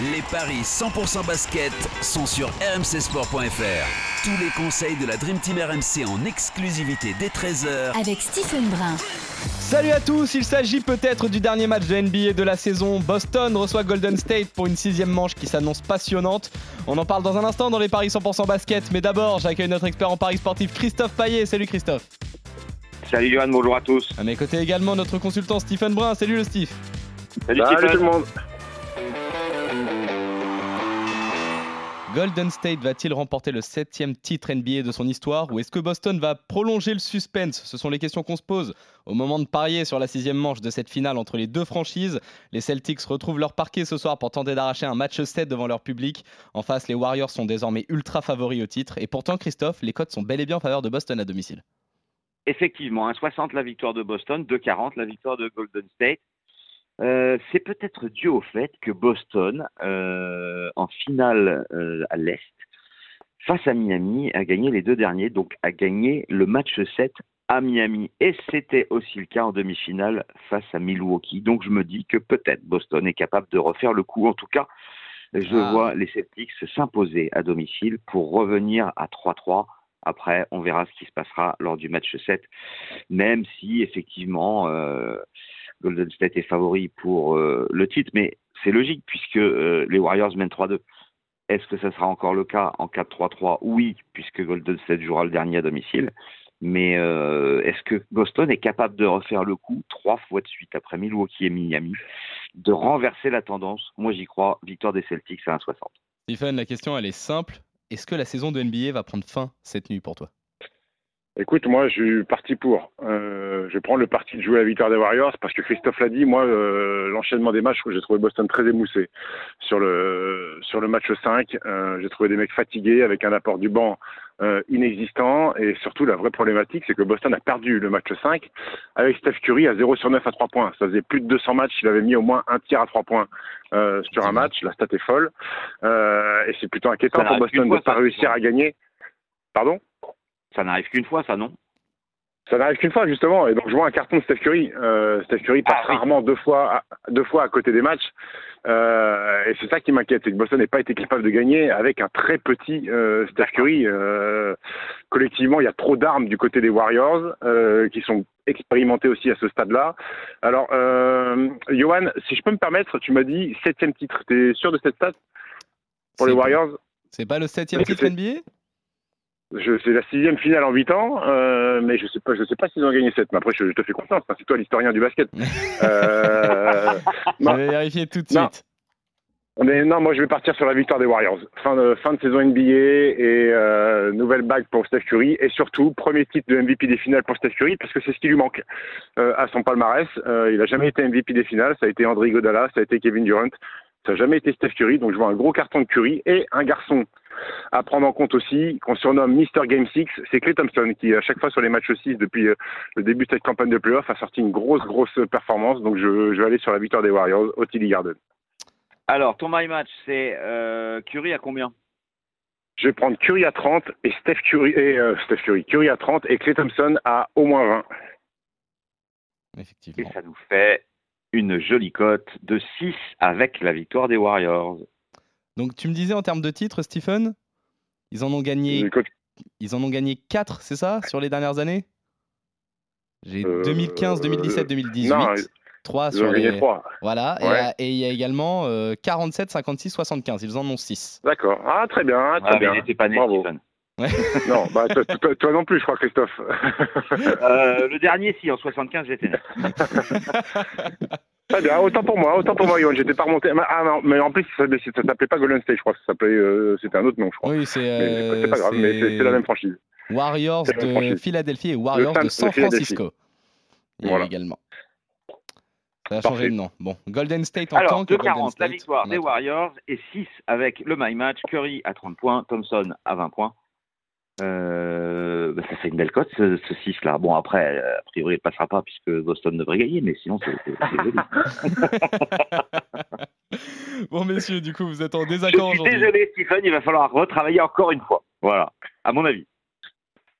Les paris 100% basket sont sur rmcsport.fr. Tous les conseils de la Dream Team RMC en exclusivité dès 13h Avec Stephen Brun. Salut à tous, il s'agit peut-être du dernier match de NBA de la saison. Boston reçoit Golden State pour une sixième manche qui s'annonce passionnante. On en parle dans un instant dans les paris 100% basket, mais d'abord j'accueille notre expert en paris sportif Christophe Paillet. Salut Christophe. Salut Johan, bonjour à tous. À mes côtés également notre consultant Stephen Brun. Salut le Steve. Salut, Salut Stephen. tout le monde. Golden State va-t-il remporter le septième titre NBA de son histoire ou est-ce que Boston va prolonger le suspense? Ce sont les questions qu'on se pose au moment de parier sur la sixième manche de cette finale entre les deux franchises. Les Celtics retrouvent leur parquet ce soir pour tenter d'arracher un match 7 devant leur public. En face, les Warriors sont désormais ultra favoris au titre et pourtant, Christophe, les cotes sont bel et bien en faveur de Boston à domicile. Effectivement, 1,60 la victoire de Boston, 2,40 la victoire de Golden State. Euh, c'est peut-être dû au fait que Boston, euh, en finale euh, à l'Est, face à Miami, a gagné les deux derniers, donc a gagné le match 7 à Miami. Et c'était aussi le cas en demi-finale face à Milwaukee. Donc je me dis que peut-être Boston est capable de refaire le coup. En tout cas, je Ah. vois les Celtics s'imposer à domicile pour revenir à 3-3. Après, on verra ce qui se passera lors du match 7, même si effectivement euh, Golden State est favori pour euh, le titre, mais c'est logique puisque euh, les Warriors mènent 3-2. Est-ce que ça sera encore le cas en 4-3-3 Oui, puisque Golden State jouera le dernier à domicile. Mais euh, est-ce que Boston est capable de refaire le coup trois fois de suite après Milwaukee et Miami, de renverser la tendance? Moi j'y crois, victoire des Celtics à 1,60. Stephen, la question elle est simple. Est-ce que la saison de NBA va prendre fin cette nuit pour toi? Écoute, moi, je suis parti pour. Euh, je vais prendre le parti de jouer la victoire des Warriors parce que Christophe l'a dit. Moi, euh, l'enchaînement des matchs, j'ai trouvé Boston très émoussé sur le sur le match 5. euh, j'ai trouvé des mecs fatigués avec un apport du banc euh, inexistant et surtout la vraie problématique, c'est que Boston a perdu le match 5 avec Steph Curry à 0 sur 9 à 3 points. Ça faisait plus de 200 matchs, il avait mis au moins un tiers à 3 points euh, sur un match. La stat est folle Euh, et c'est plutôt inquiétant pour Boston de ne pas réussir à gagner. Pardon? Ça n'arrive qu'une fois, ça non? Ça n'arrive qu'une fois justement, et donc je vois un carton de Steph Curry. Euh, Steph Curry passe Ah, oui. rarement deux fois, à, deux fois à côté des matchs, Euh, et c'est ça qui m'inquiète, c'est que Boston n'ait pas été capable de gagner avec un très petit euh, Steph Curry. Euh, collectivement, il y a trop d'armes du côté des Warriors euh, qui sont expérimentés aussi à ce stade-là. Alors, euh, Johan, si je peux me permettre, tu m'as dit septième titre. T'es sûr de cette stat? Pour les Warriors? C'est pas le septième titre NBA c'est la sixième finale en huit ans, euh, mais je sais pas, je sais pas s'ils ont gagné sept. Mais après, je, je te fais confiance. hein, c'est toi l'historien du basket. Euh, Je non, vais vérifier tout de Non. suite. mais non, moi, je vais partir sur la victoire des Warriors. Fin de, fin de saison NBA et euh, nouvelle bague pour Steph Curry et surtout premier titre de MVP des finales pour Steph Curry parce que c'est ce qui lui manque euh, à son palmarès. Euh, il a jamais été MVP des finales. Ça a été André Godala, ça a été Kevin Durant. Ça n'a jamais été Steph Curry. Donc, je vois un gros carton de Curry et un garçon à prendre en compte aussi, qu'on surnomme Mister Game 6, c'est Clay Thompson, qui à chaque fois sur les matchs 6 depuis euh, le début de cette campagne de playoff a sorti une grosse, grosse performance. Donc je, je vais aller sur la victoire des Warriors au TD Garden. Alors, ton my match, c'est euh, Curry à combien? Je vais prendre Curry à 30 et Steph Curry, et, euh, Steph Curry, Curry à 30 et Clay Thompson à au moins 20. Et Effectivement. ça nous fait une jolie cote de 6 avec la victoire des Warriors. Donc tu me disais en termes de titres, Stephen, ils en ont gagné, Écoute, ils en ont gagné 4, c'est ça, sur les dernières années? J'ai Euh, 2015, 2017, 2018. non, 3 ils sur les... 3. Voilà, Ouais. euh, et il y a également euh, 47, 56, 75. Ils en ont 6. D'accord. Ah, très bien, très Ah, mais bien. il n'était pas né, Bravo. Stephen. Non, bah, toi, toi- toi non plus, je crois, Christophe. Euh, le dernier, si, en 75, j'étais né. Très bien, autant pour moi, autant pour moi, Yoann. J'étais pas remonté. Ah non, mais en plus, ça, ça s'appelait pas Golden State, je crois. Ça s'appelait, euh, c'était un autre nom, je crois. Oui, c'est euh, c'est pas grave, mais c'est la même franchise. Warriors de franchise. Philadelphie et Warriors San- de San. Francisco. A Voilà. également. Ça a Parfait. changé de nom. Bon, Golden State en Alors, tant que Golden 2,40 la victoire des. Warriors et 6 avec le my match. Curry à 30 points, Thompson à 20 points. Euh, bah, ça fait une belle cote ce, ce 6 là. Bon après, euh, a priori il passera pas puisque Boston devrait gagner, mais sinon c'est joli. Bon, messieurs, du coup, vous êtes en Je désaccord suis aujourd'hui. désolé Stephen, il va falloir retravailler encore une fois. Voilà, à mon avis.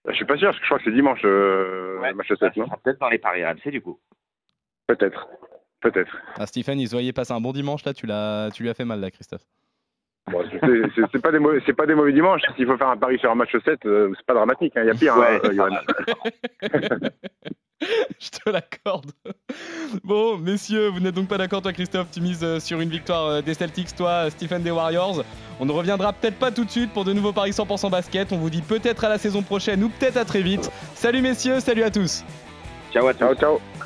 Je suis pas sûr, parce que je crois que c'est dimanche euh, Ouais. le match 7, Ça non sera peut-être dans les paris RMC du coup. Peut-être. Peut-être. Ah, Stephen, il se voyait passer un bon dimanche là, tu, l'as, tu lui as fait mal là, Christophe. Bon, c'est- pas, des mauvais- c'est pas des mauvais dimanches. S'il faut faire un pari sur un match 7, euh, c'est pas dramatique. hein. Il y a pire, hein, Ouais, euh, Johan. Je te l'accorde. Bon, messieurs, vous n'êtes donc pas d'accord, toi, Christophe Tu mises euh, sur une victoire euh, des Celtics, toi, Stephen des Warriors. On ne reviendra peut-être pas tout de suite pour de nouveaux paris 100% basket. On vous dit peut-être à la saison prochaine ou peut-être à très vite. Salut, messieurs, salut à tous. Ciao à tous. Ciao, ciao.